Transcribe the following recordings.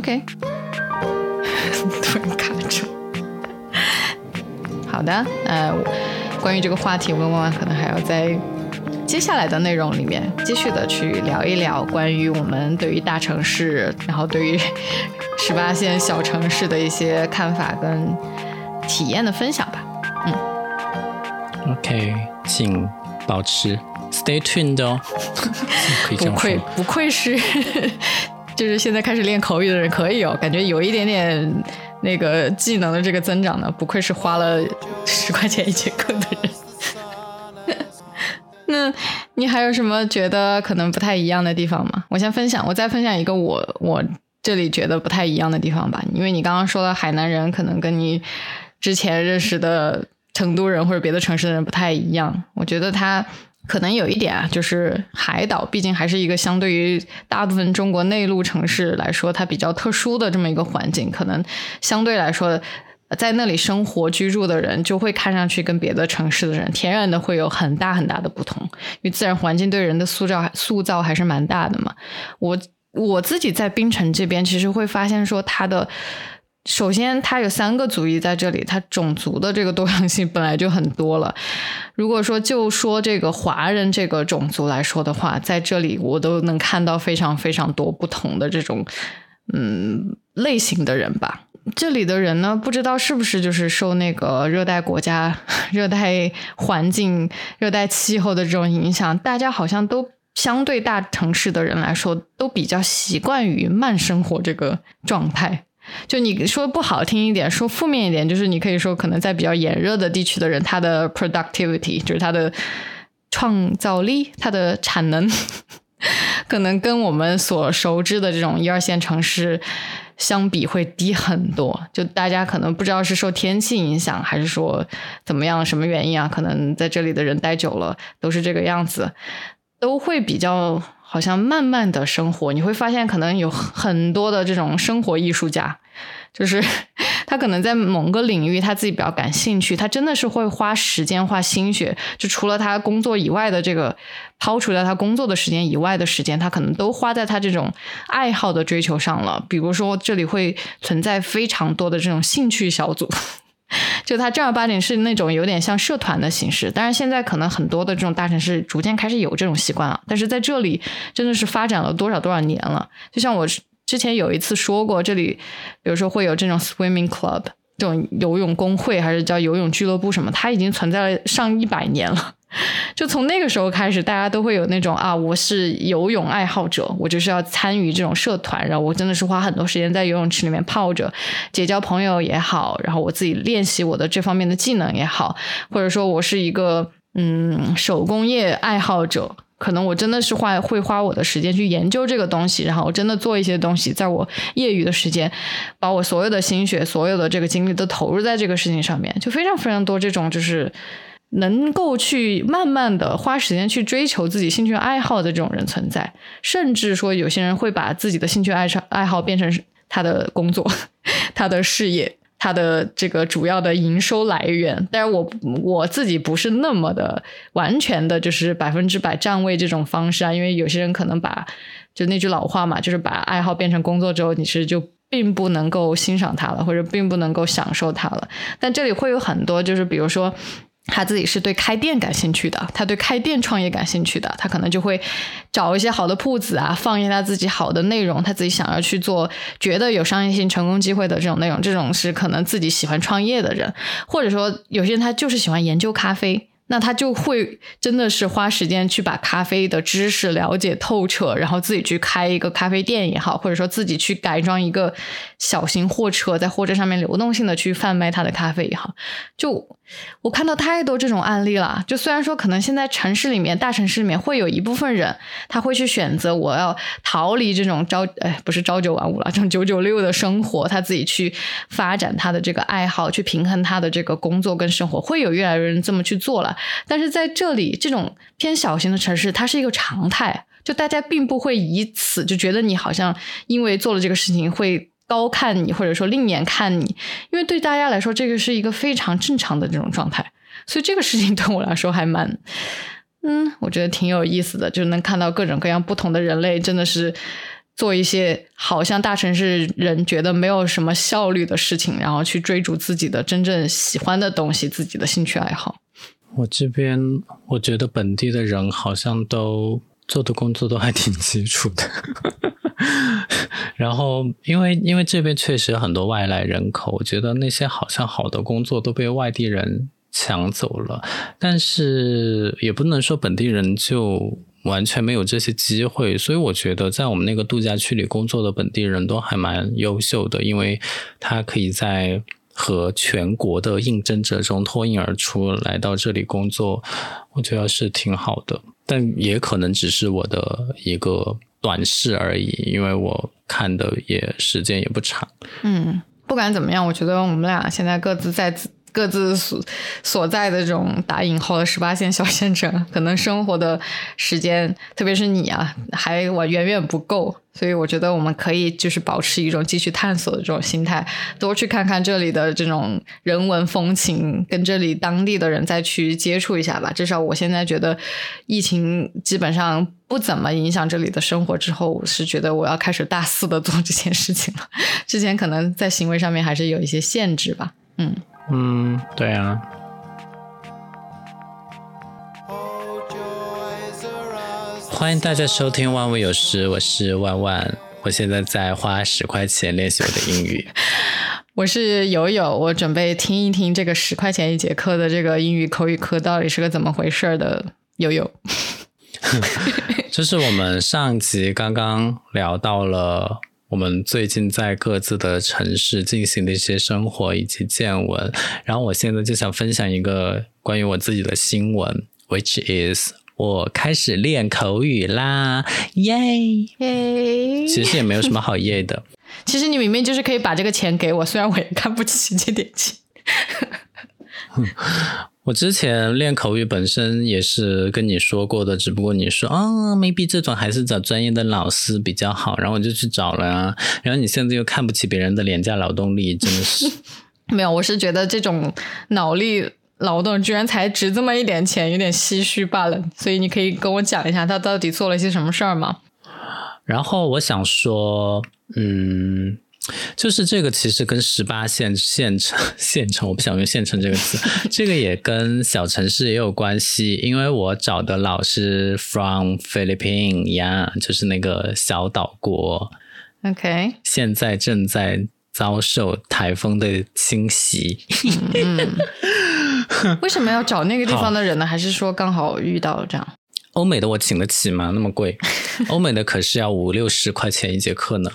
OK，突然卡住。好的，呃，关于这个话题，我跟万万可能还要在接下来的内容里面继续的去聊一聊关于我们对于大城市，然后对于十八线小城市的一些看法跟体验的分享吧。嗯，OK，请保持 Stay tuned 哦。不愧不愧是。就是现在开始练口语的人可以哦，感觉有一点点那个技能的这个增长呢，不愧是花了十块钱一节课的人。那你还有什么觉得可能不太一样的地方吗？我先分享，我再分享一个我我这里觉得不太一样的地方吧。因为你刚刚说的海南人可能跟你之前认识的成都人或者别的城市的人不太一样，我觉得他。可能有一点啊，就是海岛毕竟还是一个相对于大部分中国内陆城市来说，它比较特殊的这么一个环境。可能相对来说，在那里生活居住的人，就会看上去跟别的城市的人天然的会有很大很大的不同。因为自然环境对人的塑造塑造还是蛮大的嘛。我我自己在槟城这边，其实会发现说它的。首先，它有三个族裔在这里，它种族的这个多样性本来就很多了。如果说就说这个华人这个种族来说的话，在这里我都能看到非常非常多不同的这种嗯类型的人吧。这里的人呢，不知道是不是就是受那个热带国家、热带环境、热带气候的这种影响，大家好像都相对大城市的人来说，都比较习惯于慢生活这个状态。就你说不好听一点，说负面一点，就是你可以说，可能在比较炎热的地区的人，他的 productivity 就是他的创造力、他的产能，可能跟我们所熟知的这种一二线城市相比会低很多。就大家可能不知道是受天气影响，还是说怎么样，什么原因啊？可能在这里的人待久了都是这个样子，都会比较。好像慢慢的生活，你会发现可能有很多的这种生活艺术家，就是 他可能在某个领域他自己比较感兴趣，他真的是会花时间花心血，就除了他工作以外的这个抛除掉他工作的时间以外的时间，他可能都花在他这种爱好的追求上了。比如说这里会存在非常多的这种兴趣小组。就它正儿八经是那种有点像社团的形式，但是现在可能很多的这种大城市逐渐开始有这种习惯了。但是在这里真的是发展了多少多少年了。就像我之前有一次说过，这里比如说会有这种 swimming club 这种游泳工会，还是叫游泳俱乐部什么，它已经存在了上一百年了。就从那个时候开始，大家都会有那种啊，我是游泳爱好者，我就是要参与这种社团，然后我真的是花很多时间在游泳池里面泡着，结交朋友也好，然后我自己练习我的这方面的技能也好，或者说我是一个嗯手工业爱好者，可能我真的是花会花我的时间去研究这个东西，然后我真的做一些东西，在我业余的时间，把我所有的心血、所有的这个精力都投入在这个事情上面，就非常非常多这种就是。能够去慢慢的花时间去追求自己兴趣爱好的这种人存在，甚至说有些人会把自己的兴趣爱好爱好变成他的工作、他的事业、他的这个主要的营收来源。但是我我自己不是那么的完全的，就是百分之百站位这种方式啊，因为有些人可能把就那句老话嘛，就是把爱好变成工作之后，你是就并不能够欣赏它了，或者并不能够享受它了。但这里会有很多，就是比如说。他自己是对开店感兴趣的，他对开店创业感兴趣的，他可能就会找一些好的铺子啊，放一些他自己好的内容，他自己想要去做，觉得有商业性成功机会的这种内容，这种是可能自己喜欢创业的人，或者说有些人他就是喜欢研究咖啡。那他就会真的是花时间去把咖啡的知识了解透彻，然后自己去开一个咖啡店也好，或者说自己去改装一个小型货车，在货车上面流动性的去贩卖他的咖啡也好。就我看到太多这种案例了。就虽然说可能现在城市里面、大城市里面会有一部分人，他会去选择我要逃离这种朝哎不是朝九晚五了，这种九九六的生活，他自己去发展他的这个爱好，去平衡他的这个工作跟生活，会有越来越人这么去做了。但是在这里，这种偏小型的城市，它是一个常态，就大家并不会以此就觉得你好像因为做了这个事情会高看你，或者说另眼看你，因为对大家来说，这个是一个非常正常的这种状态。所以这个事情对我来说还蛮，嗯，我觉得挺有意思的，就能看到各种各样不同的人类，真的是做一些好像大城市人觉得没有什么效率的事情，然后去追逐自己的真正喜欢的东西，自己的兴趣爱好。我这边我觉得本地的人好像都做的工作都还挺基础的，然后因为因为这边确实很多外来人口，我觉得那些好像好的工作都被外地人抢走了，但是也不能说本地人就。完全没有这些机会，所以我觉得在我们那个度假区里工作的本地人都还蛮优秀的，因为他可以在和全国的应征者中脱颖而出，来到这里工作，我觉得是挺好的。但也可能只是我的一个短视而已，因为我看的也时间也不长。嗯，不管怎么样，我觉得我们俩现在各自在。各自所所在的这种打引号的十八线小县城，可能生活的时间，特别是你啊，还我远远不够。所以我觉得我们可以就是保持一种继续探索的这种心态，多去看看这里的这种人文风情，跟这里当地的人再去接触一下吧。至少我现在觉得，疫情基本上不怎么影响这里的生活之后，我是觉得我要开始大肆的做这件事情了。之前可能在行为上面还是有一些限制吧。嗯。嗯，对啊。欢迎大家收听《万物有时》，我是万万，我现在在花十块钱练习我的英语。我是友友，我准备听一听这个十块钱一节课的这个英语口语课到底是个怎么回事的。友友，这是我们上集刚刚聊到了。我们最近在各自的城市进行的一些生活以及见闻，然后我现在就想分享一个关于我自己的新闻，which is 我开始练口语啦，耶耶！其实也没有什么好耶的，其实你明明就是可以把这个钱给我，虽然我也看不起这点钱。我之前练口语本身也是跟你说过的，只不过你说啊，maybe 这种还是找专业的老师比较好，然后我就去找了啊。然后你现在又看不起别人的廉价劳动力，真的是 没有。我是觉得这种脑力劳动居然才值这么一点钱，有点唏嘘罢了。所以你可以跟我讲一下他到底做了些什么事儿吗？然后我想说，嗯。就是这个，其实跟十八线县城县城，我不想用县城这个词，这个也跟小城市也有关系。因为我找的老师 from Philippines 呀，就是那个小岛国，OK，现在正在遭受台风的侵袭。为什么要找那个地方的人呢？还是说刚好遇到这样？欧美的我请得起吗？那么贵？欧美的可是要五六十块钱一节课呢。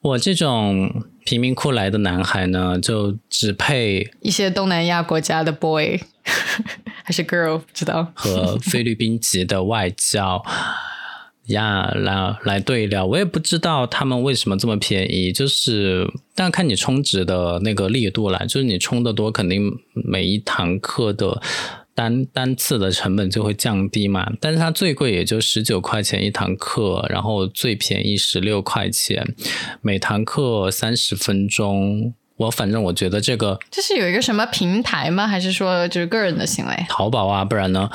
我这种贫民窟来的男孩呢，就只配一些东南亚国家的 boy 还是 girl 不知道和菲律宾籍的外教 呀来来对聊，我也不知道他们为什么这么便宜，就是但看你充值的那个力度来，就是你充的多，肯定每一堂课的。单单次的成本就会降低嘛，但是它最贵也就十九块钱一堂课，然后最便宜十六块钱，每堂课三十分钟。我反正我觉得这个这是有一个什么平台吗？还是说就是个人的行为？淘宝啊，不然呢？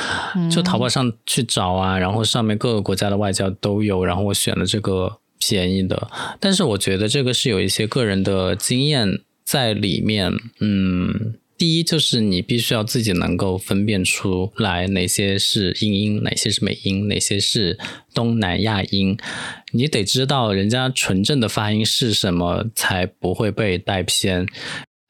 就淘宝上去找啊，然后上面各个国家的外教都有，然后我选了这个便宜的。但是我觉得这个是有一些个人的经验在里面，嗯。第一就是你必须要自己能够分辨出来哪些是英音，哪些是美音，哪些是东南亚音。你得知道人家纯正的发音是什么，才不会被带偏。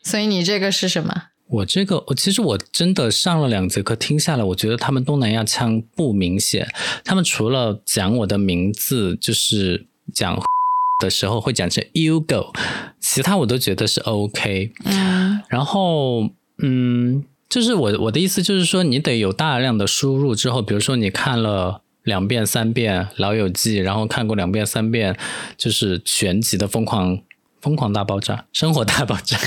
所以你这个是什么？我这个，我其实我真的上了两节课，听下来，我觉得他们东南亚腔不明显。他们除了讲我的名字，就是讲 的时候会讲成 you go，其他我都觉得是 OK。嗯，然后。嗯，就是我我的意思就是说，你得有大量的输入之后，比如说你看了两遍三遍《老友记》，然后看过两遍三遍，就是全集的《疯狂疯狂大爆炸》《生活大爆炸》。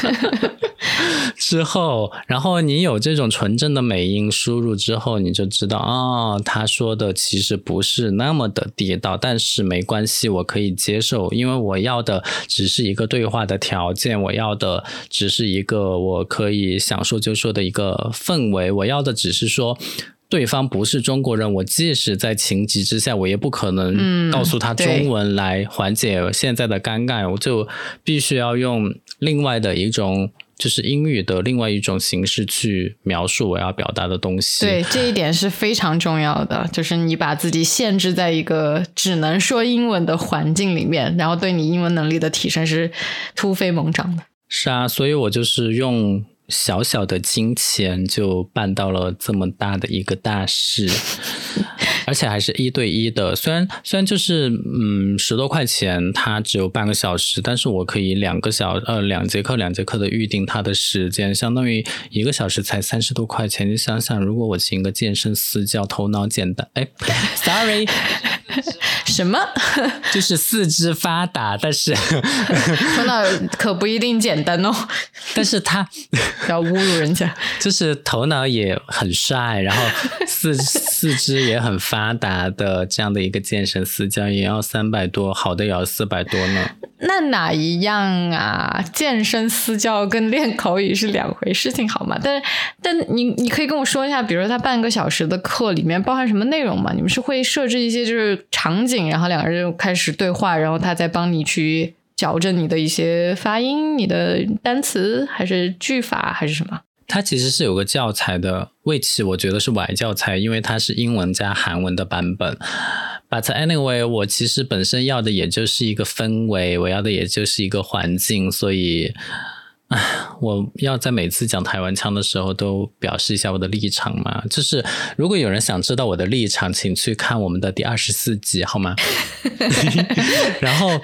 之后，然后你有这种纯正的美音输入之后，你就知道啊，他说的其实不是那么的地道，但是没关系，我可以接受，因为我要的只是一个对话的条件，我要的只是一个我可以想说就说的一个氛围，我要的只是说对方不是中国人，我即使在情急之下，我也不可能告诉他中文来缓解现在的尴尬，我就必须要用另外的一种，就是英语的另外一种形式去描述我要表达的东西。对，这一点是非常重要的，就是你把自己限制在一个只能说英文的环境里面，然后对你英文能力的提升是突飞猛涨的。是啊，所以我就是用。小小的金钱就办到了这么大的一个大事，而且还是一对一的。虽然虽然就是嗯十多块钱，它只有半个小时，但是我可以两个小呃两节课两节课的预定它的时间，相当于一个小时才三十多块钱。你想想，如果我请个健身私教，头脑简单，哎，sorry。什么？就是四肢发达，但是 头脑可不一定简单哦。但是他要侮辱人家，就是头脑也很帅，然后四四肢也很发达的这样的一个健身私教，也要三百多，好的也要四百多呢。那哪一样啊？健身私教跟练口语是两回事情，好吗？但但你你可以跟我说一下，比如说他半个小时的课里面包含什么内容吗？你们是会设置一些就是场景，然后两个人就开始对话，然后他再帮你去矫正你的一些发音、你的单词，还是句法，还是什么？它其实是有个教材的，为此我觉得是歪教材，因为它是英文加韩文的版本。But anyway，我其实本身要的也就是一个氛围，我要的也就是一个环境，所以，我要在每次讲台湾腔的时候都表示一下我的立场嘛。就是如果有人想知道我的立场，请去看我们的第二十四集，好吗？然后。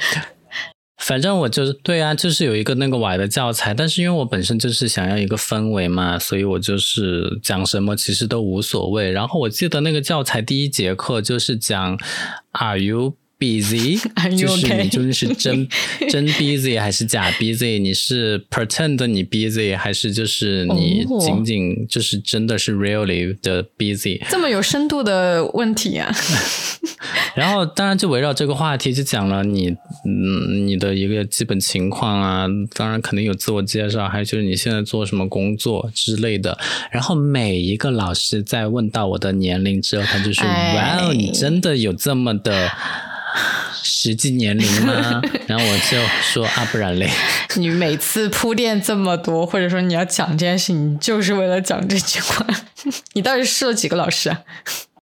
反正我就是对啊，就是有一个那个歪的教材，但是因为我本身就是想要一个氛围嘛，所以我就是讲什么其实都无所谓。然后我记得那个教材第一节课就是讲 Are you busy？就是你究竟是真 真 busy 还是假 busy？你是 pretend 你 busy 还是就是你仅仅就是真的是 really 的 busy？这么有深度的问题啊！然后，当然就围绕这个话题就讲了你，嗯，你的一个基本情况啊，当然肯定有自我介绍，还有就是你现在做什么工作之类的。然后每一个老师在问到我的年龄之后，他就说：“哇哦，你真的有这么的实际年龄吗？” 然后我就说：“啊，不然嘞。”你每次铺垫这么多，或者说你要讲这件事，你就是为了讲这句话？你到底试了几个老师啊？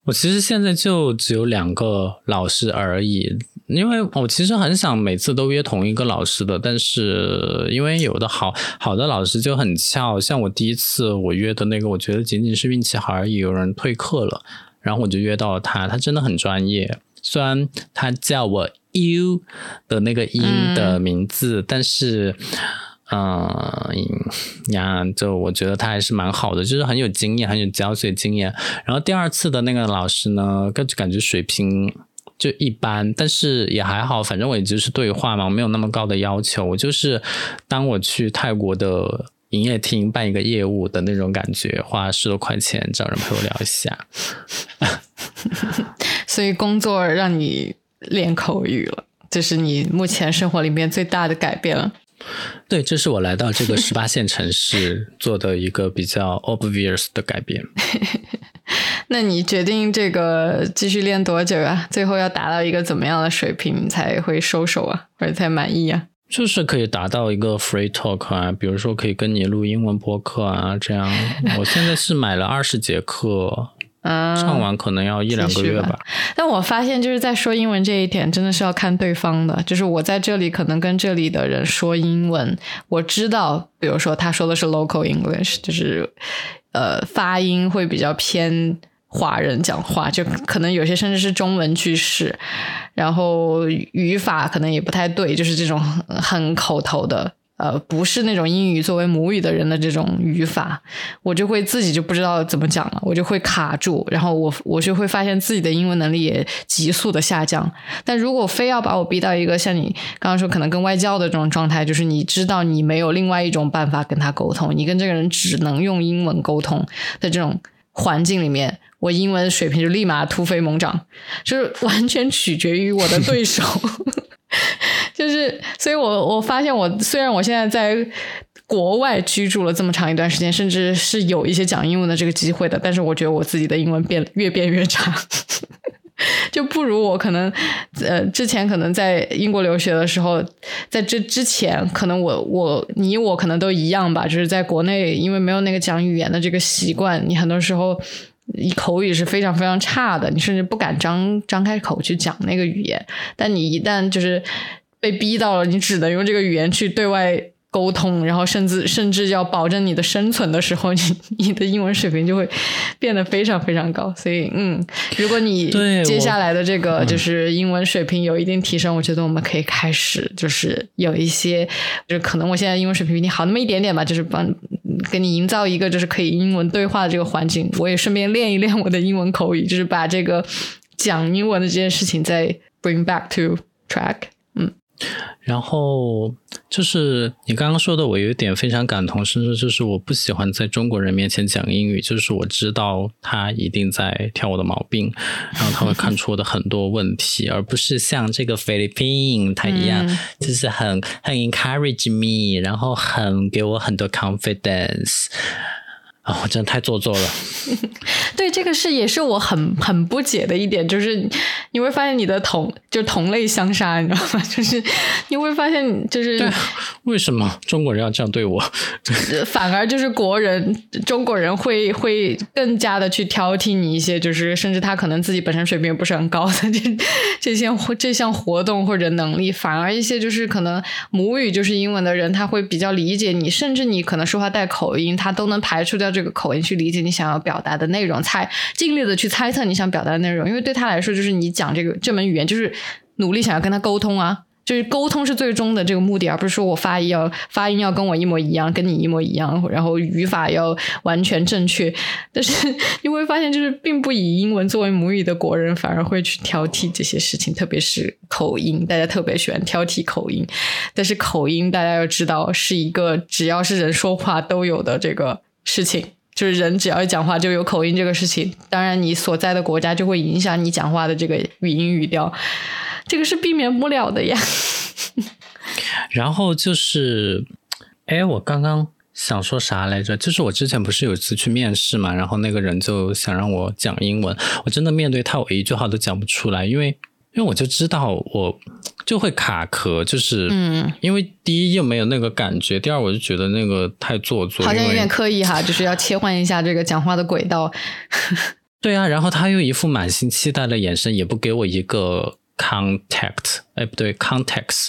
我其实现在就只有两个老师而已，因为我其实很想每次都约同一个老师的，但是因为有的好好的老师就很翘，像我第一次我约的那个，我觉得仅仅是运气好而已，有人退课了，然后我就约到了他，他真的很专业，虽然他叫我 U 的那个音的名字，但是。嗯呀，就我觉得他还是蛮好的，就是很有经验，很有教学经验。然后第二次的那个老师呢，感觉感觉水平就一般，但是也还好，反正我也就是对话嘛，没有那么高的要求。我就是当我去泰国的营业厅办一个业务的那种感觉，花十多块钱找人陪我聊一下。所以工作让你练口语了，这是你目前生活里面最大的改变了。对，这是我来到这个 十八线城市做的一个比较 obvious 的改变。那你决定这个继续练多久啊？最后要达到一个怎么样的水平才会收手啊，或者才满意啊？就是可以达到一个 free talk 啊，比如说可以跟你录英文播客啊，这样。我现在是买了二十节课。唱完可能要一两个月吧，但我发现就是在说英文这一点，真的是要看对方的。就是我在这里可能跟这里的人说英文，我知道，比如说他说的是 local English，就是呃发音会比较偏华人讲话，就可能有些甚至是中文句式，然后语法可能也不太对，就是这种很口头的。呃，不是那种英语作为母语的人的这种语法，我就会自己就不知道怎么讲了，我就会卡住，然后我我就会发现自己的英文能力也急速的下降。但如果非要把我逼到一个像你刚刚说可能跟外教的这种状态，就是你知道你没有另外一种办法跟他沟通，你跟这个人只能用英文沟通的这种环境里面，我英文水平就立马突飞猛涨，就是完全取决于我的对手。就是，所以我我发现，我虽然我现在在国外居住了这么长一段时间，甚至是有一些讲英文的这个机会的。但是我觉得我自己的英文变越变越差，就不如我可能呃之前可能在英国留学的时候，在这之前可能我我你我可能都一样吧，就是在国内因为没有那个讲语言的这个习惯，你很多时候口语是非常非常差的，你甚至不敢张张开口去讲那个语言。但你一旦就是被逼到了，你只能用这个语言去对外。沟通，然后甚至甚至要保证你的生存的时候，你 你的英文水平就会变得非常非常高。所以，嗯，如果你接下来的这个就是英文水平有一定提升，我觉得我们可以开始就是有一些，就是可能我现在英文水平比你好那么一点点吧，就是帮给你营造一个就是可以英文对话的这个环境。我也顺便练一练我的英文口语，就是把这个讲英文的这件事情再 bring back to track。嗯。然后就是你刚刚说的，我有一点非常感同身受，就是我不喜欢在中国人面前讲英语，就是我知道他一定在挑我的毛病，然后他会看出我的很多问题，而不是像这个菲律宾他一样，就是很很 encourage me，然后很给我很多 confidence。啊，我真的太做作了。对，这个是也是我很很不解的一点，就是你会发现你的同就同类相杀，你知道吗？就是你会发现，就是为什么中国人要这样对我？反而就是国人，中国人会会更加的去挑剔你一些，就是甚至他可能自己本身水平也不是很高的这这些这项活动或者能力，反而一些就是可能母语就是英文的人，他会比较理解你，甚至你可能说话带口音，他都能排除掉。这个口音去理解你想要表达的内容，猜尽力的去猜测你想表达的内容，因为对他来说，就是你讲这个这门语言，就是努力想要跟他沟通啊。就是沟通是最终的这个目的，而不是说我发音要发音要跟我一模一样，跟你一模一样，然后语法要完全正确。但是你会发现，就是并不以英文作为母语的国人，反而会去挑剔这些事情，特别是口音，大家特别喜欢挑剔口音。但是口音，大家要知道，是一个只要是人说话都有的这个事情。就是人只要一讲话就有口音这个事情，当然你所在的国家就会影响你讲话的这个语音语调。这个是避免不了的呀。然后就是，哎，我刚刚想说啥来着？就是我之前不是有一次去面试嘛，然后那个人就想让我讲英文，我真的面对他，我一句话都讲不出来，因为因为我就知道我就会卡壳，就是嗯，因为第一又没有那个感觉，第二我就觉得那个太做作，好像有点刻意哈，就是要切换一下这个讲话的轨道。对啊，然后他又一副满心期待的眼神，也不给我一个。Contact，哎，不对，context，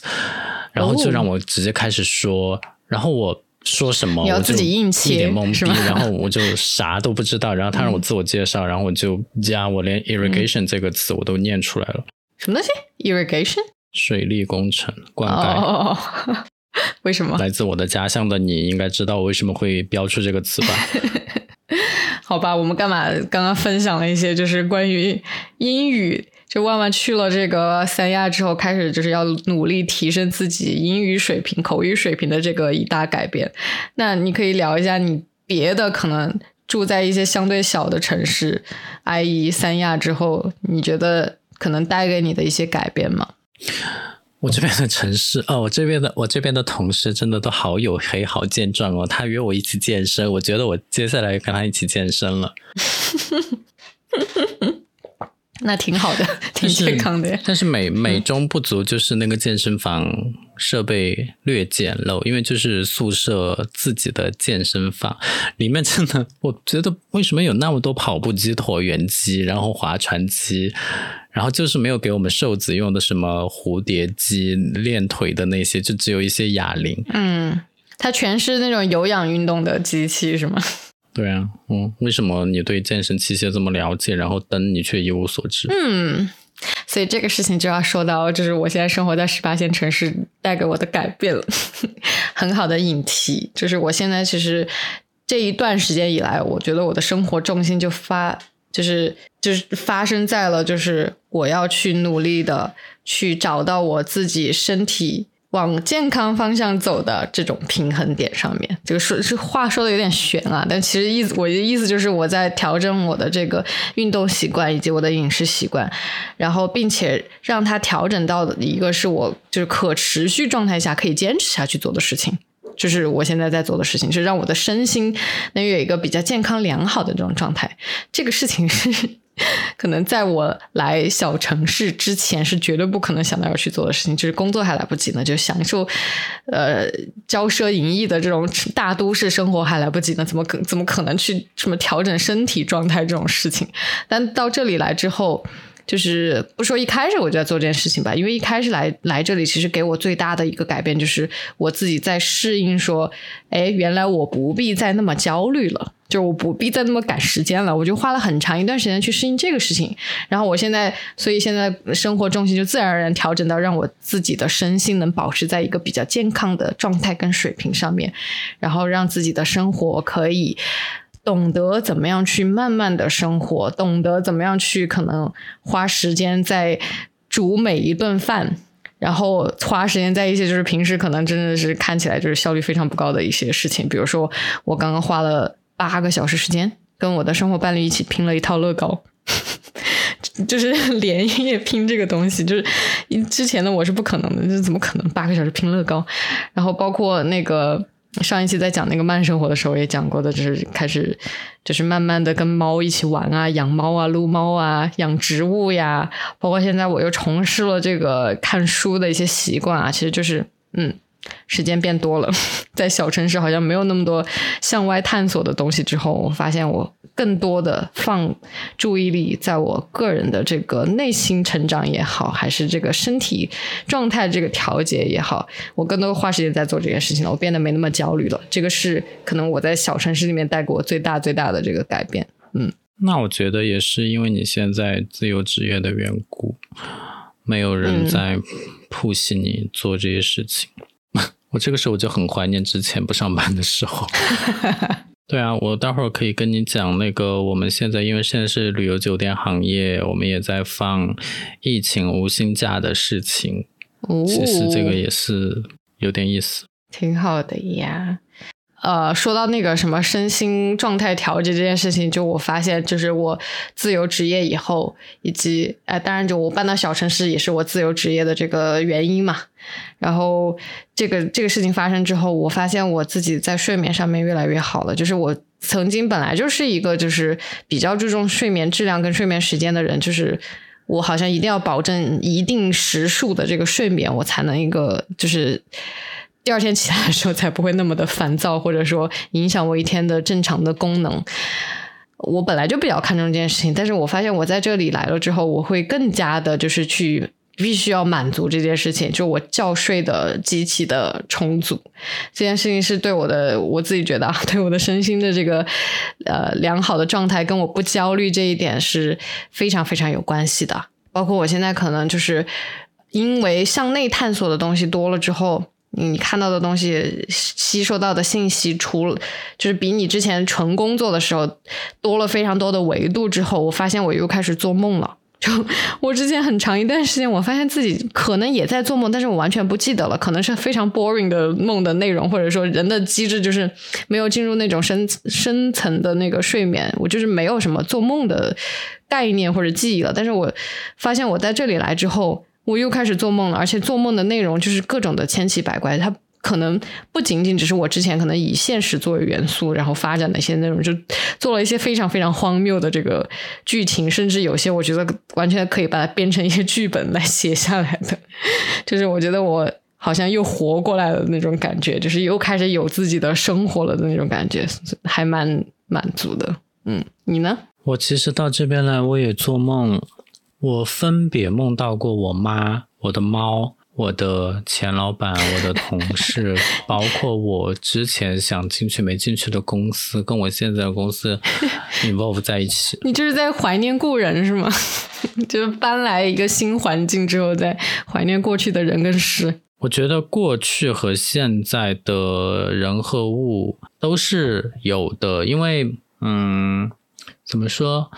然后就让我直接开始说，然后我说什么，你要自己硬气，一脸懵逼，然后我就啥都不知道，然后他让我自我介绍，然后我就加，我连 irrigation 这个词我都念出来了，什么东西？irrigation，水利工程，灌溉。为什么？来自我的家乡的你应该知道我为什么会标出这个词吧？好吧，我们干嘛刚刚分享了一些就是关于英语。就万万去了这个三亚之后，开始就是要努力提升自己英语水平、口语水平的这个一大改变。那你可以聊一下你别的可能住在一些相对小的城市，i.e. 三亚之后，你觉得可能带给你的一些改变吗？我这边的城市哦，我这边的我这边的同事真的都好有黑、好健壮哦。他约我一起健身，我觉得我接下来跟他一起健身了。那挺好的，挺健康的。但是美美中不足就是那个健身房设备略简陋，因为就是宿舍自己的健身房里面真的，我觉得为什么有那么多跑步机、椭圆机，然后划船机，然后就是没有给我们瘦子用的什么蝴蝶机练腿的那些，就只有一些哑铃。嗯，它全是那种有氧运动的机器，是吗？对啊，嗯，为什么你对健身器械这么了解，然后灯你却一无所知？嗯，所以这个事情就要说到，就是我现在生活在十八线城市带给我的改变了，很好的引题，就是我现在其实这一段时间以来，我觉得我的生活重心就发，就是就是发生在了，就是我要去努力的去找到我自己身体。往健康方向走的这种平衡点上面，这个说是话说的有点悬啊，但其实意思我的意思就是我在调整我的这个运动习惯以及我的饮食习惯，然后并且让它调整到一个是我就是可持续状态下可以坚持下去做的事情。就是我现在在做的事情，是让我的身心能有一个比较健康良好的这种状态。这个事情是。可能在我来小城市之前，是绝对不可能想到要去做的事情。就是工作还来不及呢，就享受，呃，骄奢淫逸的这种大都市生活还来不及呢，怎么可怎么可能去什么调整身体状态这种事情？但到这里来之后。就是不说一开始我就在做这件事情吧，因为一开始来来这里，其实给我最大的一个改变就是我自己在适应，说，哎，原来我不必再那么焦虑了，就我不必再那么赶时间了，我就花了很长一段时间去适应这个事情。然后我现在，所以现在生活重心就自然而然调整到让我自己的身心能保持在一个比较健康的状态跟水平上面，然后让自己的生活可以。懂得怎么样去慢慢的生活，懂得怎么样去可能花时间在煮每一顿饭，然后花时间在一些就是平时可能真的是看起来就是效率非常不高的一些事情，比如说我刚刚花了八个小时时间跟我的生活伴侣一起拼了一套乐高，就是连夜拼这个东西，就是之前的我是不可能的，这怎么可能八个小时拼乐高？然后包括那个。上一期在讲那个慢生活的时候也讲过的，就是开始，就是慢慢的跟猫一起玩啊，养猫啊，撸猫啊，养植物呀，包括现在我又重拾了这个看书的一些习惯啊，其实就是，嗯。时间变多了，在小城市好像没有那么多向外探索的东西。之后，我发现我更多的放注意力在我个人的这个内心成长也好，还是这个身体状态这个调节也好，我更多花时间在做这件事情了。我变得没那么焦虑了。这个是可能我在小城市里面带给我最大最大的这个改变。嗯，那我觉得也是因为你现在自由职业的缘故，没有人在铺吸你做这些事情。我这个时候我就很怀念之前不上班的时候。对啊，我待会儿可以跟你讲那个，我们现在因为现在是旅游酒店行业，我们也在放疫情无薪假的事情。哦，其实这个也是有点意思，挺好的呀。呃，说到那个什么身心状态调节这件事情，就我发现，就是我自由职业以后，以及哎，当然就我搬到小城市也是我自由职业的这个原因嘛。然后这个这个事情发生之后，我发现我自己在睡眠上面越来越好了。就是我曾经本来就是一个就是比较注重睡眠质量跟睡眠时间的人，就是我好像一定要保证一定时数的这个睡眠，我才能一个就是。第二天起来的时候才不会那么的烦躁，或者说影响我一天的正常的功能。我本来就比较看重这件事情，但是我发现我在这里来了之后，我会更加的，就是去必须要满足这件事情，就我觉睡的极其的充足。这件事情是对我的，我自己觉得对我的身心的这个呃良好的状态，跟我不焦虑这一点是非常非常有关系的。包括我现在可能就是因为向内探索的东西多了之后。你看到的东西，吸收到的信息，除了就是比你之前纯工作的时候多了非常多的维度之后，我发现我又开始做梦了。就我之前很长一段时间，我发现自己可能也在做梦，但是我完全不记得了，可能是非常 boring 的梦的内容，或者说人的机制就是没有进入那种深深层的那个睡眠，我就是没有什么做梦的概念或者记忆了。但是我发现我在这里来之后。我又开始做梦了，而且做梦的内容就是各种的千奇百怪。它可能不仅仅只是我之前可能以现实作为元素，然后发展的一些内容，就做了一些非常非常荒谬的这个剧情，甚至有些我觉得完全可以把它编成一些剧本来写下来的。就是我觉得我好像又活过来了那种感觉，就是又开始有自己的生活了的那种感觉，还蛮满足的。嗯，你呢？我其实到这边来，我也做梦。我分别梦到过我妈、我的猫、我的前老板、我的同事，包括我之前想进去没进去的公司，跟我现在的公司 involve 在一起。你就是在怀念故人是吗？就是搬来一个新环境之后，在怀念过去的人跟事。我觉得过去和现在的人和物都是有的，因为嗯，怎么说？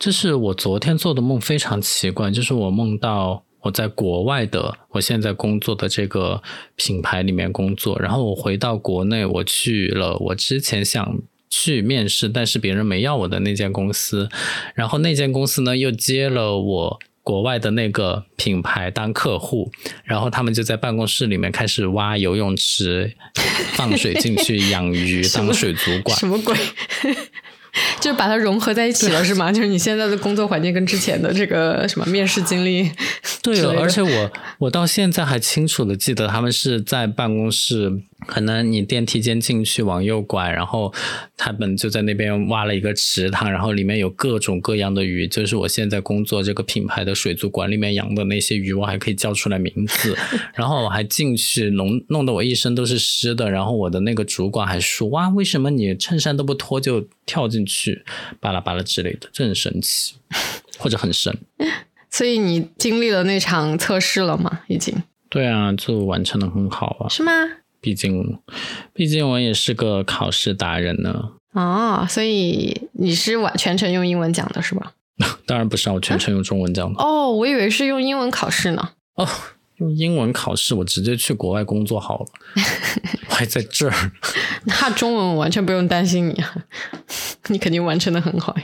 这是我昨天做的梦，非常奇怪。就是我梦到我在国外的，我现在工作的这个品牌里面工作，然后我回到国内，我去了我之前想去面试，但是别人没要我的那间公司，然后那间公司呢又接了我国外的那个品牌当客户，然后他们就在办公室里面开始挖游泳池，放水进去养鱼 当水族馆，什么鬼？就是把它融合在一起了，是吗？就是你现在的工作环境跟之前的这个什么面试经历，对，而且我我到现在还清楚的记得他们是在办公室。可能你电梯间进去往右拐，然后他们就在那边挖了一个池塘，然后里面有各种各样的鱼，就是我现在工作这个品牌的水族馆里面养的那些鱼，我还可以叫出来名字。然后我还进去弄弄得我一身都是湿的，然后我的那个主管还说：“哇，为什么你衬衫都不脱就跳进去，巴拉巴拉之类的，这很神奇，或者很神。”所以你经历了那场测试了吗？已经？对啊，就完成的很好啊。是吗？毕竟，毕竟我也是个考试达人呢。哦，所以你是完全程用英文讲的是吧？当然不是啊，我全程用中文讲的。哦，我以为是用英文考试呢。哦，用英文考试，我直接去国外工作好了。我还在这儿。那中文完全不用担心你啊，你肯定完成的很好呀。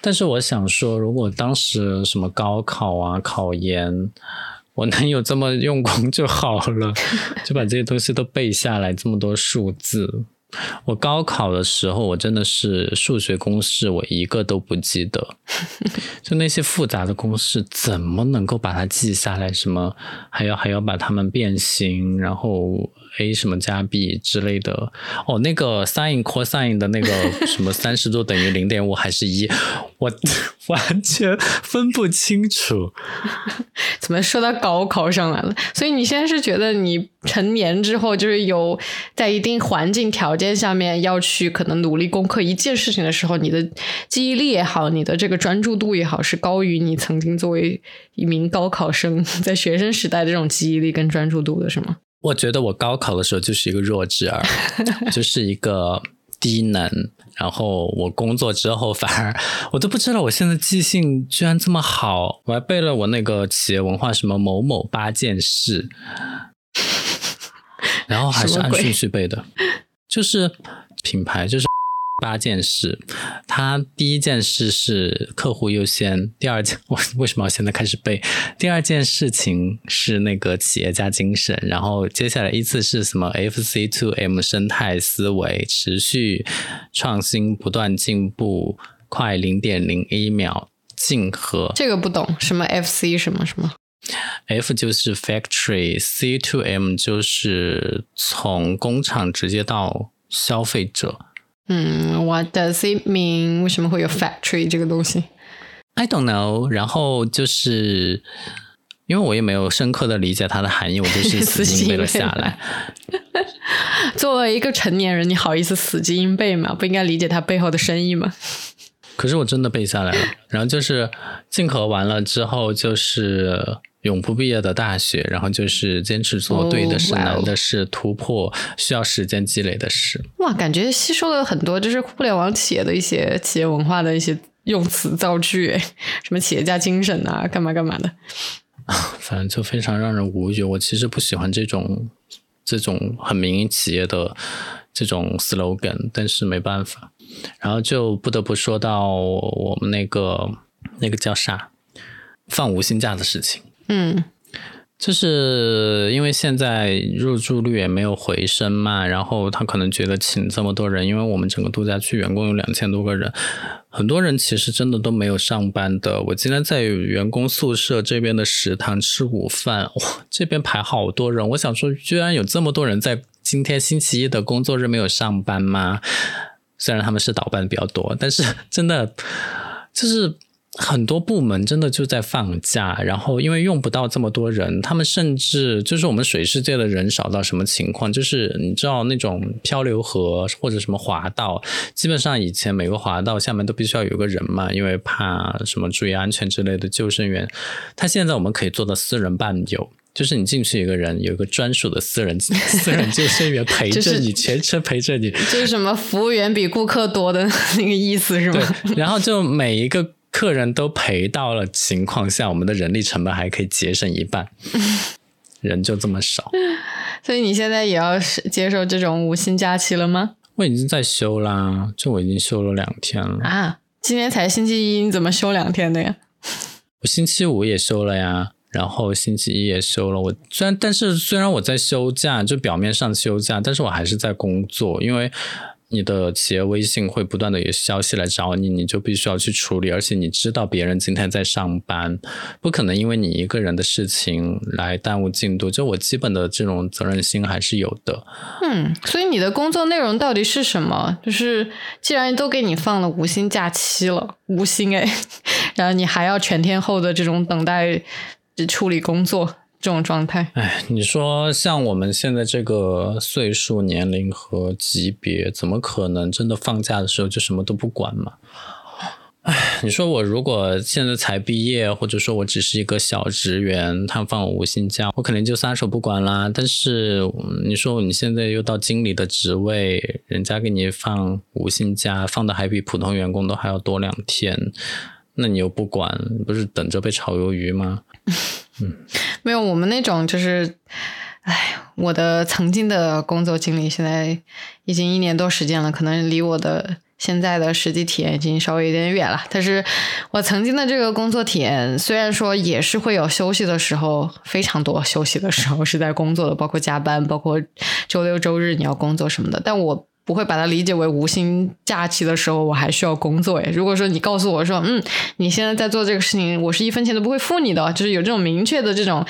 但是我想说，如果当时什么高考啊、考研。我能有这么用功就好了，就把这些东西都背下来，这么多数字。我高考的时候，我真的是数学公式我一个都不记得，就那些复杂的公式怎么能够把它记下来？什么还要还要把它们变形，然后。A 什么加 b 之类的哦，那个 sin cosine 的那个 什么三十度等于零点五还是一，我 完全分不清楚。怎么说到高考上来了？所以你现在是觉得你成年之后，就是有在一定环境条件下面要去可能努力攻克一件事情的时候，你的记忆力也好，你的这个专注度也好，是高于你曾经作为一名高考生在学生时代这种记忆力跟专注度的是吗？我觉得我高考的时候就是一个弱智儿，就是一个低能。然后我工作之后，反而我都不知道我现在记性居然这么好。我还背了我那个企业文化什么某某八件事，然后还是按顺序背的，就是品牌就是。八件事，他第一件事是客户优先，第二件 我为什么要现在开始背？第二件事情是那个企业家精神，然后接下来依次是什么？F C to M 生态思维，持续创新，不断进步，快零点零一秒竞合。这个不懂，什么 F C 什么什么？F 就是 factory，C to M 就是从工厂直接到消费者。嗯，What does it mean？为什么会有 factory 这个东西？I don't know。然后就是因为我也没有深刻的理解它的含义，我就是 死记硬背了下来。作为一个成年人，你好意思死记硬背吗？不应该理解它背后的深意吗？可是我真的背下来了。然后就是竞合完了之后，就是。永不毕业的大学，然后就是坚持做对的事、难的事、突破需要时间积累的事。哇，感觉吸收了很多，就是互联网企业的一些企业文化的一些用词造句，哎，什么企业家精神啊，干嘛干嘛的。反正就非常让人无语。我其实不喜欢这种这种很民营企业的这种 slogan，但是没办法。然后就不得不说到我们那个那个叫啥放无薪假的事情。嗯，就是因为现在入住率也没有回升嘛，然后他可能觉得请这么多人，因为我们整个度假区员工有两千多个人，很多人其实真的都没有上班的。我今天在员工宿舍这边的食堂吃午饭，哇，这边排好多人，我想说，居然有这么多人在今天星期一的工作日没有上班吗？虽然他们是倒班比较多，但是真的就是。很多部门真的就在放假，然后因为用不到这么多人，他们甚至就是我们水世界的人少到什么情况？就是你知道那种漂流河或者什么滑道，基本上以前每个滑道下面都必须要有个人嘛，因为怕什么注意安全之类的救生员。他现在我们可以做到私人伴游，就是你进去一个人有一个专属的私人私人救生员陪着你，全程陪着你。就是什么服务员比顾客多的那个意思是吗？对，然后就每一个。客人都赔到了情况下，我们的人力成本还可以节省一半，人就这么少，所以你现在也要接受这种无薪假期了吗？我已经在休啦，就我已经休了两天了啊！今天才星期一，你怎么休两天的呀？我星期五也休了呀，然后星期一也休了。我虽然但是虽然我在休假，就表面上休假，但是我还是在工作，因为。你的企业微信会不断的有消息来找你，你就必须要去处理，而且你知道别人今天在上班，不可能因为你一个人的事情来耽误进度。就我基本的这种责任心还是有的。嗯，所以你的工作内容到底是什么？就是既然都给你放了无薪假期了，无薪哎，然后你还要全天候的这种等待处理工作。这种状态，哎，你说像我们现在这个岁数、年龄和级别，怎么可能真的放假的时候就什么都不管嘛？哎，你说我如果现在才毕业，或者说我只是一个小职员，他放我无薪假，我肯定就撒手不管啦。但是你说你现在又到经理的职位，人家给你放无薪假，放的还比普通员工都还要多两天，那你又不管，不是等着被炒鱿鱼吗？嗯，没有，我们那种就是，哎，我的曾经的工作经历，现在已经一年多时间了，可能离我的现在的实际体验已经稍微有点远了。但是我曾经的这个工作体验，虽然说也是会有休息的时候，非常多休息的时候是在工作的，包括加班，包括周六周日你要工作什么的，但我。不会把它理解为无薪假期的时候，我还需要工作诶。如果说你告诉我说，嗯，你现在在做这个事情，我是一分钱都不会付你的，就是有这种明确的这种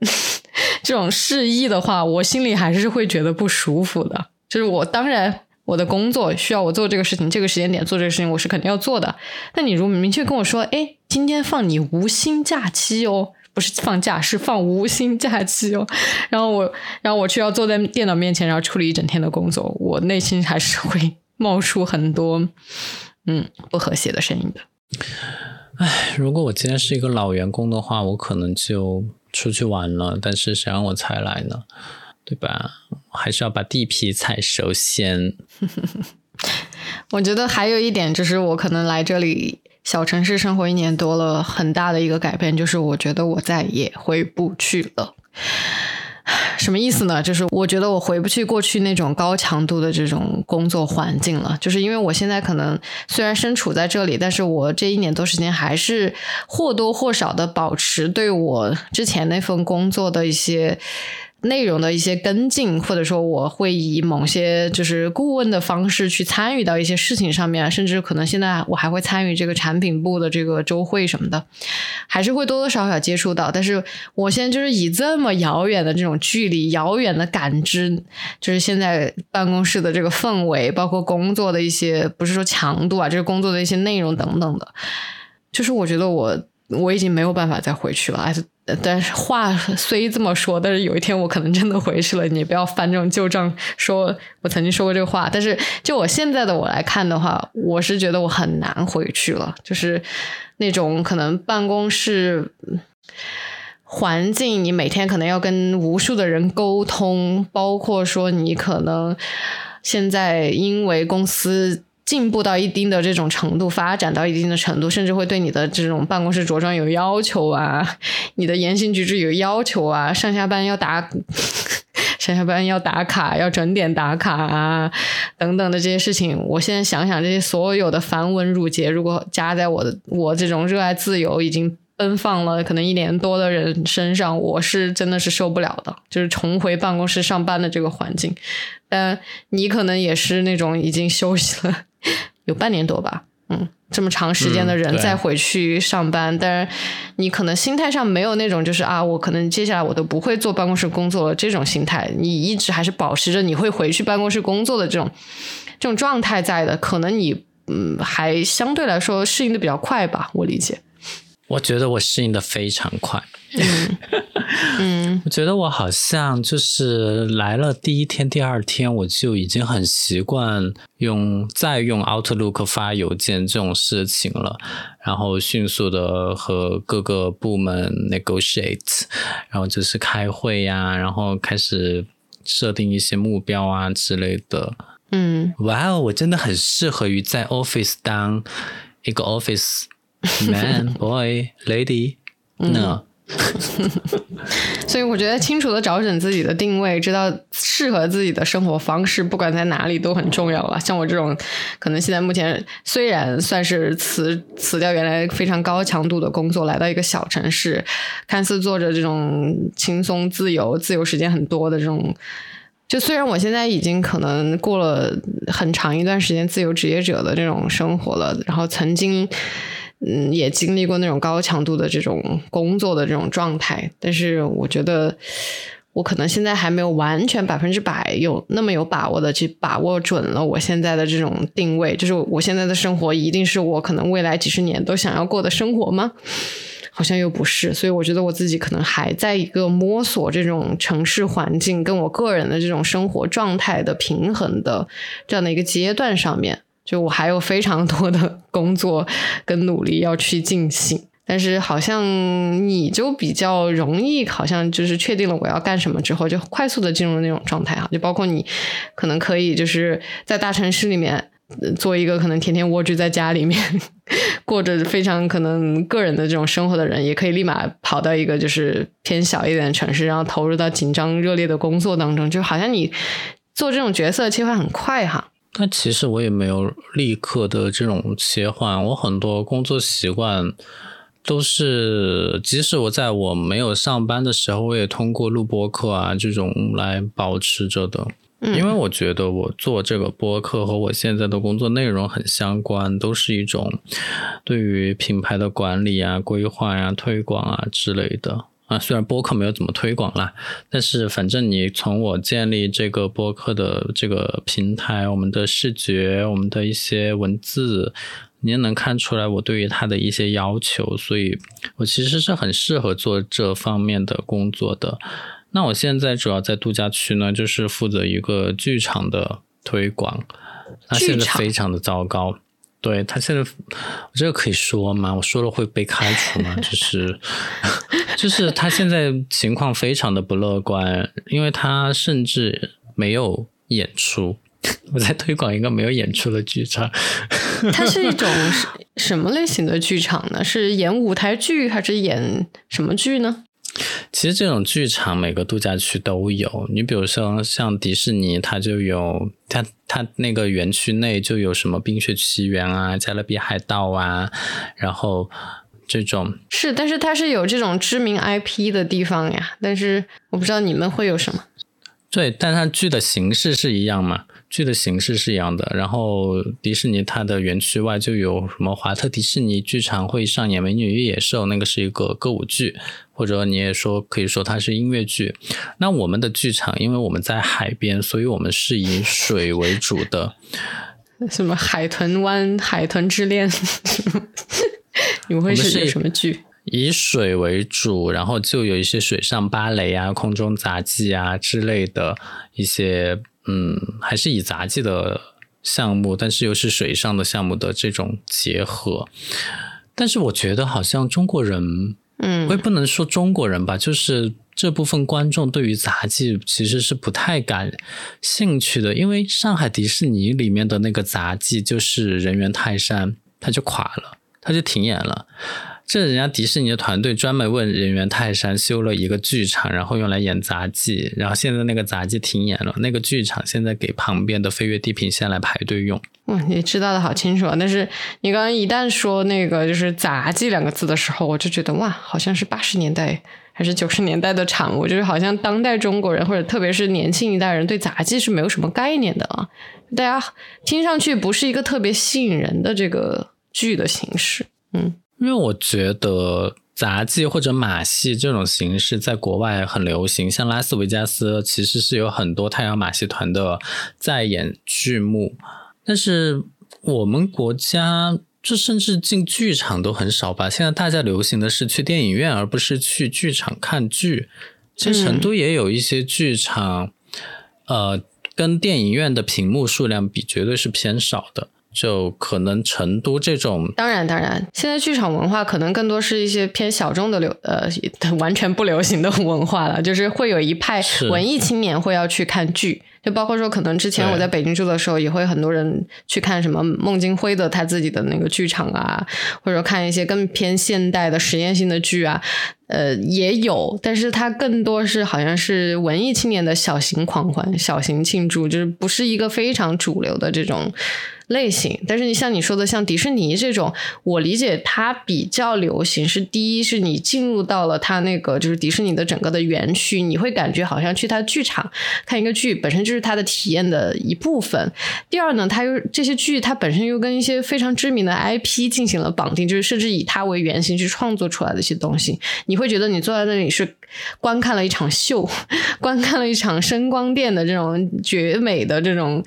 这种示意的话，我心里还是会觉得不舒服的。就是我当然我的工作需要我做这个事情，这个时间点做这个事情，我是肯定要做的。那你如果明确跟我说，哎，今天放你无薪假期哦。不是放假，是放无薪假期哦。然后我，然后我却要坐在电脑面前，然后处理一整天的工作，我内心还是会冒出很多嗯不和谐的声音的。唉，如果我今天是一个老员工的话，我可能就出去玩了。但是谁让我才来呢？对吧？还是要把地皮踩熟先。我觉得还有一点就是，我可能来这里。小城市生活一年多了，很大的一个改变就是，我觉得我再也回不去了。什么意思呢？就是我觉得我回不去过去那种高强度的这种工作环境了。就是因为我现在可能虽然身处在这里，但是我这一年多时间还是或多或少的保持对我之前那份工作的一些。内容的一些跟进，或者说我会以某些就是顾问的方式去参与到一些事情上面，甚至可能现在我还会参与这个产品部的这个周会什么的，还是会多多少少接触到。但是我现在就是以这么遥远的这种距离、遥远的感知，就是现在办公室的这个氛围，包括工作的一些不是说强度啊，就是工作的一些内容等等的，就是我觉得我。我已经没有办法再回去了，但是话虽这么说，但是有一天我可能真的回去了。你不要翻这种旧账，说我曾经说过这个话。但是就我现在的我来看的话，我是觉得我很难回去了。就是那种可能办公室环境，你每天可能要跟无数的人沟通，包括说你可能现在因为公司。进步到一定的这种程度，发展到一定的程度，甚至会对你的这种办公室着装有要求啊，你的言行举止有要求啊，上下班要打，上下班要打卡，要准点打卡啊，等等的这些事情，我现在想想，这些所有的繁文缛节，如果加在我的我这种热爱自由已经奔放了可能一年多的人身上，我是真的是受不了的，就是重回办公室上班的这个环境。但你可能也是那种已经休息了。有半年多吧，嗯，这么长时间的人再回去上班，但是你可能心态上没有那种就是啊，我可能接下来我都不会坐办公室工作了这种心态，你一直还是保持着你会回去办公室工作的这种这种状态在的，可能你嗯还相对来说适应的比较快吧，我理解。我觉得我适应的非常快。嗯，我觉得我好像就是来了第一天、第二天，我就已经很习惯用再用 Outlook 发邮件这种事情了，然后迅速的和各个部门 negotiate，然后就是开会呀，然后开始设定一些目标啊之类的。嗯，哇哦，我真的很适合于在 office 当一个 office man boy lady。嗯 所以我觉得清楚的找准自己的定位，知道适合自己的生活方式，不管在哪里都很重要了。像我这种，可能现在目前虽然算是辞辞掉原来非常高强度的工作，来到一个小城市，看似做着这种轻松、自由、自由时间很多的这种。就虽然我现在已经可能过了很长一段时间自由职业者的这种生活了，然后曾经。嗯，也经历过那种高强度的这种工作的这种状态，但是我觉得我可能现在还没有完全百分之百有那么有把握的去把握准了我现在的这种定位，就是我现在的生活一定是我可能未来几十年都想要过的生活吗？好像又不是，所以我觉得我自己可能还在一个摸索这种城市环境跟我个人的这种生活状态的平衡的这样的一个阶段上面。就我还有非常多的工作跟努力要去进行，但是好像你就比较容易，好像就是确定了我要干什么之后，就快速的进入那种状态哈。就包括你可能可以就是在大城市里面做一个可能天天蜗居在家里面 过着非常可能个人的这种生活的人，也可以立马跑到一个就是偏小一点的城市，然后投入到紧张热烈的工作当中，就好像你做这种角色切换很快哈。但其实我也没有立刻的这种切换，我很多工作习惯都是，即使我在我没有上班的时候，我也通过录播课啊这种来保持着的。因为我觉得我做这个播客和我现在的工作内容很相关，都是一种对于品牌的管理啊、规划呀、推广啊之类的。啊，虽然播客没有怎么推广啦，但是反正你从我建立这个播客的这个平台，我们的视觉，我们的一些文字，你也能看出来我对于它的一些要求，所以我其实是很适合做这方面的工作的。那我现在主要在度假区呢，就是负责一个剧场的推广，那现在非常的糟糕。对他现在，我这个可以说吗？我说了会被开除吗？就是，就是他现在情况非常的不乐观，因为他甚至没有演出。我在推广一个没有演出的剧场。它是一种什么类型的剧场呢？是演舞台剧还是演什么剧呢？其实这种剧场每个度假区都有，你比如说像迪士尼，它就有它它那个园区内就有什么《冰雪奇缘》啊、《加勒比海盗》啊，然后这种是，但是它是有这种知名 IP 的地方呀。但是我不知道你们会有什么。对，但它剧的形式是一样嘛？剧的形式是一样的。然后迪士尼它的园区外就有什么华特迪士尼剧场会上演《美女与野兽》，那个是一个歌舞剧。或者你也说可以说它是音乐剧，那我们的剧场因为我们在海边，所以我们是以水为主的。什么海豚湾、海豚之恋？你们会是什么剧？以水为主，然后就有一些水上芭蕾啊、空中杂技啊之类的一些，嗯，还是以杂技的项目，但是又是水上的项目的这种结合。但是我觉得好像中国人。嗯，我也不能说中国人吧，就是这部分观众对于杂技其实是不太感兴趣的，因为上海迪士尼里面的那个杂技就是人猿泰山，它就垮了，它就停演了。这人家迪士尼的团队专门为人猿泰山修了一个剧场，然后用来演杂技。然后现在那个杂技停演了，那个剧场现在给旁边的飞跃地平线来排队用。嗯，你知道的好清楚啊！但是你刚刚一旦说那个就是杂技两个字的时候，我就觉得哇，好像是八十年代还是九十年代的产物，就是好像当代中国人或者特别是年轻一代人对杂技是没有什么概念的啊。大家听上去不是一个特别吸引人的这个剧的形式，嗯。因为我觉得杂技或者马戏这种形式在国外很流行，像拉斯维加斯其实是有很多太阳马戏团的在演剧目，但是我们国家这甚至进剧场都很少吧。现在大家流行的是去电影院，而不是去剧场看剧。其实成都也有一些剧场，呃，跟电影院的屏幕数量比，绝对是偏少的。就可能成都这种，当然当然，现在剧场文化可能更多是一些偏小众的流，呃，完全不流行的文化了，就是会有一派文艺青年会要去看剧。就包括说，可能之前我在北京住的时候，也会很多人去看什么孟京辉的他自己的那个剧场啊，或者说看一些更偏现代的实验性的剧啊，呃，也有，但是它更多是好像是文艺青年的小型狂欢、小型庆祝，就是不是一个非常主流的这种。类型，但是你像你说的，像迪士尼这种，我理解它比较流行。是第一，是你进入到了它那个就是迪士尼的整个的园区，你会感觉好像去它剧场看一个剧，本身就是它的体验的一部分。第二呢，它又这些剧它本身又跟一些非常知名的 IP 进行了绑定，就是甚至以它为原型去创作出来的一些东西，你会觉得你坐在那里是观看了一场秀，观看了一场声光电的这种绝美的这种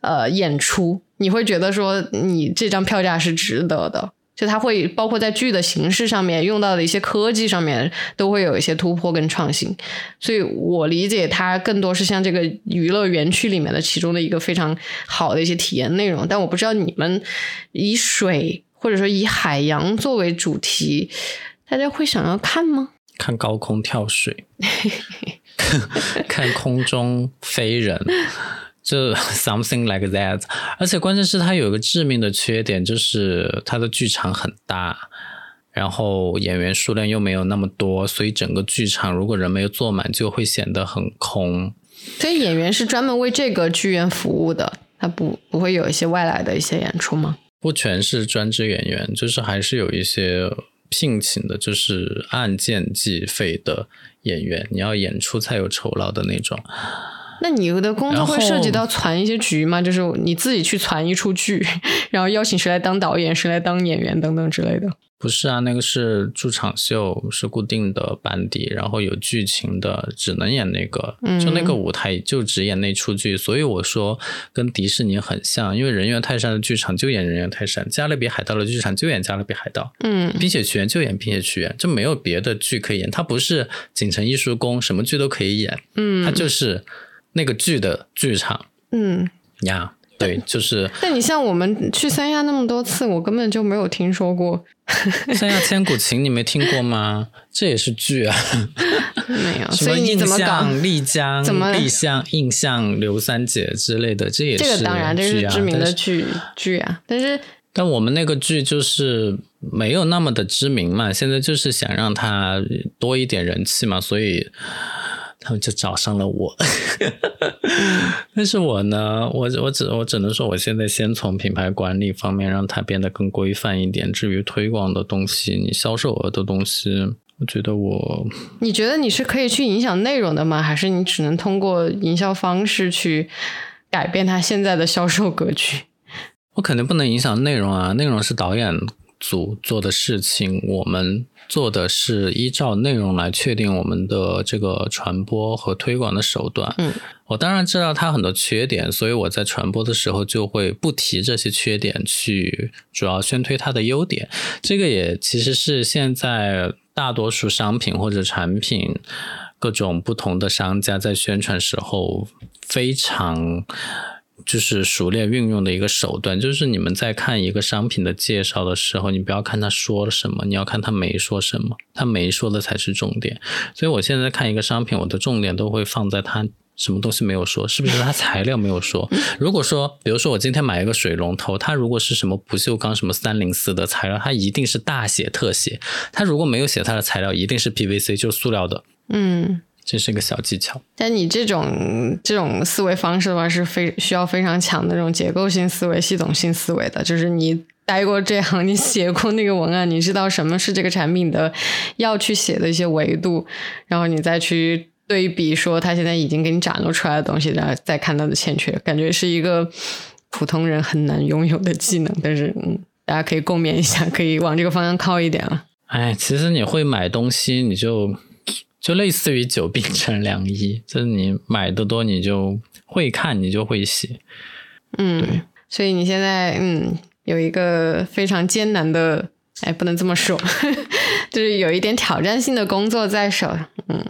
呃演出。你会觉得说你这张票价是值得的，就它会包括在剧的形式上面用到的一些科技上面都会有一些突破跟创新，所以我理解它更多是像这个娱乐园区里面的其中的一个非常好的一些体验内容。但我不知道你们以水或者说以海洋作为主题，大家会想要看吗？看高空跳水，看空中飞人。就 something like that，而且关键是它有一个致命的缺点，就是它的剧场很大，然后演员数量又没有那么多，所以整个剧场如果人没有坐满，就会显得很空。所以演员是专门为这个剧院服务的，他不不会有一些外来的一些演出吗？不全是专职演员，就是还是有一些聘请的，就是按件计费的演员，你要演出才有酬劳的那种。那你的工作会涉及到攒一些局吗？就是你自己去攒一出剧，然后邀请谁来当导演，谁来当演员等等之类的。不是啊，那个是驻场秀，是固定的班底，然后有剧情的，只能演那个，就那个舞台就只演那出剧。所以我说跟迪士尼很像，因为人猿泰山的剧场就演人猿泰山，加勒比海盗的剧场就演加勒比海盗，嗯，冰雪奇缘就演冰雪奇缘，就没有别的剧可以演。它不是锦城艺术宫，什么剧都可以演，嗯，它就是。那个剧的剧场，嗯呀，对，就是。那你像我们去三亚那么多次，我根本就没有听说过 三亚千古情，你没听过吗？这也是剧啊，没有。所以你怎么搞？丽江、怎么丽江、印象、刘三姐之类的，这也是这个当然这是知名的剧剧啊。但是，但我们那个剧就是没有那么的知名嘛，现在就是想让它多一点人气嘛，所以。他们就找上了我，但是我呢，我我只我只能说，我现在先从品牌管理方面让它变得更规范一点。至于推广的东西，你销售额的东西，我觉得我，你觉得你是可以去影响内容的吗？还是你只能通过营销方式去改变它现在的销售格局？我肯定不能影响内容啊，内容是导演组做的事情，我们。做的是依照内容来确定我们的这个传播和推广的手段。嗯，我当然知道它很多缺点，所以我在传播的时候就会不提这些缺点，去主要宣推它的优点。这个也其实是现在大多数商品或者产品，各种不同的商家在宣传时候非常。就是熟练运用的一个手段，就是你们在看一个商品的介绍的时候，你不要看他说了什么，你要看他没说什么，他没说的才是重点。所以我现在看一个商品，我的重点都会放在他什么东西没有说，是不是他材料没有说？如果说，比如说我今天买一个水龙头，它如果是什么不锈钢什么三零四的材料，它一定是大写特写；它如果没有写它的材料，一定是 PVC，就是塑料的。嗯。这是一个小技巧，但你这种这种思维方式的话，是非需要非常强的这种结构性思维、系统性思维的。就是你待过这行，你写过那个文案，你知道什么是这个产品的要去写的一些维度，然后你再去对比说他现在已经给你展露出来的东西，然后再看它的欠缺，感觉是一个普通人很难拥有的技能。但是，嗯，大家可以共勉一下，可以往这个方向靠一点了。哎，其实你会买东西，你就。就类似于久病成良医，就是你买的多，你就会看，你就会写。嗯，对。所以你现在嗯有一个非常艰难的，哎，不能这么说，就是有一点挑战性的工作在手。嗯，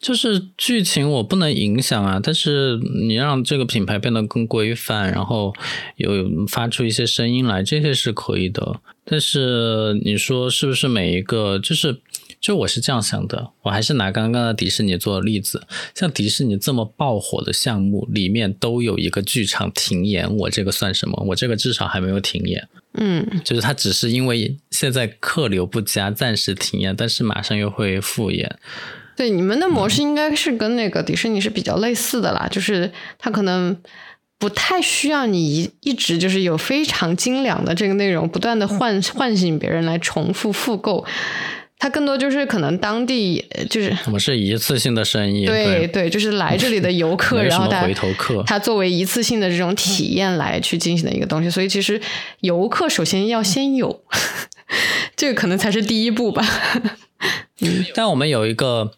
就是剧情我不能影响啊，但是你让这个品牌变得更规范，然后有发出一些声音来，这些是可以的。但是你说是不是每一个就是？就我是这样想的，我还是拿刚刚的迪士尼做例子，像迪士尼这么爆火的项目，里面都有一个剧场停演，我这个算什么？我这个至少还没有停演，嗯，就是它只是因为现在客流不佳，暂时停演，但是马上又会复演。对，你们的模式应该是跟那个迪士尼是比较类似的啦，就是它可能不太需要你一一直就是有非常精良的这个内容，不断的唤唤醒别人来重复复购。它更多就是可能当地就是我们是一次性的生意，对对，就是来这里的游客，然后他回头客，他作为一次性的这种体验来去进行的一个东西，所以其实游客首先要先有，这个可能才是第一步吧。但我们有一个，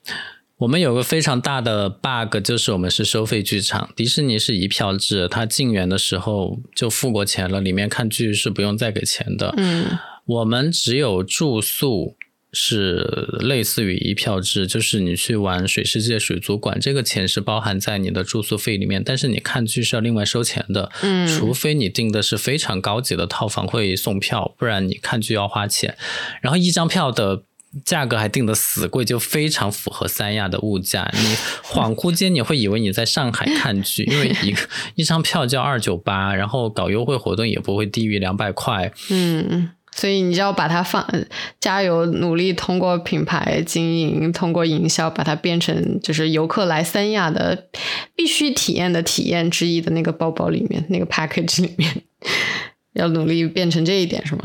我们有个非常大的 bug，就是我们是收费剧场，迪士尼是一票制，他进园的时候就付过钱了，里面看剧是不用再给钱的。嗯，我们只有住宿。是类似于一票制，就是你去玩水世界水族馆，这个钱是包含在你的住宿费里面，但是你看剧是要另外收钱的。嗯，除非你订的是非常高级的套房会送票，不然你看剧要花钱。然后一张票的价格还定的死贵，就非常符合三亚的物价。你恍惚间你会以为你在上海看剧，因为一个一张票就二九八，然后搞优惠活动也不会低于两百块。嗯。所以你就要把它放，加油努力，通过品牌经营，通过营销，把它变成就是游客来三亚的必须体验的体验之一的那个包包里面，那个 package 里面，要努力变成这一点，是吗？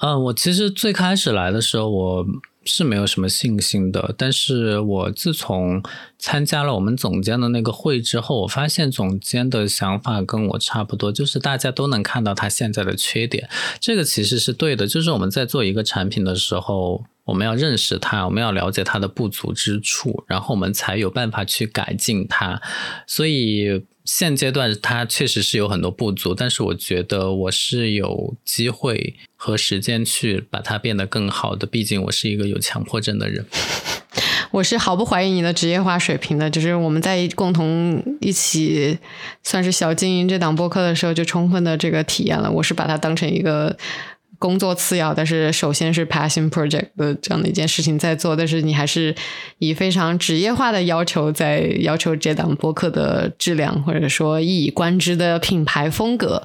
嗯，我其实最开始来的时候，我。是没有什么信心的，但是我自从参加了我们总监的那个会之后，我发现总监的想法跟我差不多，就是大家都能看到他现在的缺点，这个其实是对的。就是我们在做一个产品的时候，我们要认识它，我们要了解它的不足之处，然后我们才有办法去改进它。所以。现阶段它确实是有很多不足，但是我觉得我是有机会和时间去把它变得更好的。毕竟我是一个有强迫症的人。我是毫不怀疑你的职业化水平的，就是我们在共同一起算是小经营这档播客的时候，就充分的这个体验了。我是把它当成一个。工作次要，但是首先是 passion project 的这样的一件事情在做，但是你还是以非常职业化的要求在要求这档播客的质量，或者说一以贯之的品牌风格，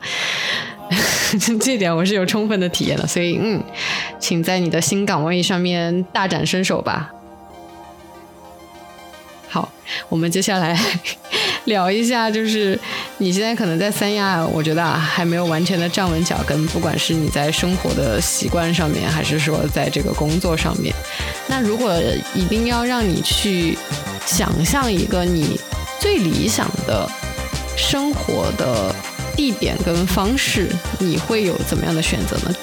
这点我是有充分的体验的，所以嗯，请在你的新岗位上面大展身手吧。好，我们接下来 聊一下，就是你现在可能在三亚，我觉得啊，还没有完全的站稳脚跟，不管是你在生活的习惯上面，还是说在这个工作上面。那如果一定要让你去想象一个你最理想的生活的地点跟方式，你会有怎么样的选择呢？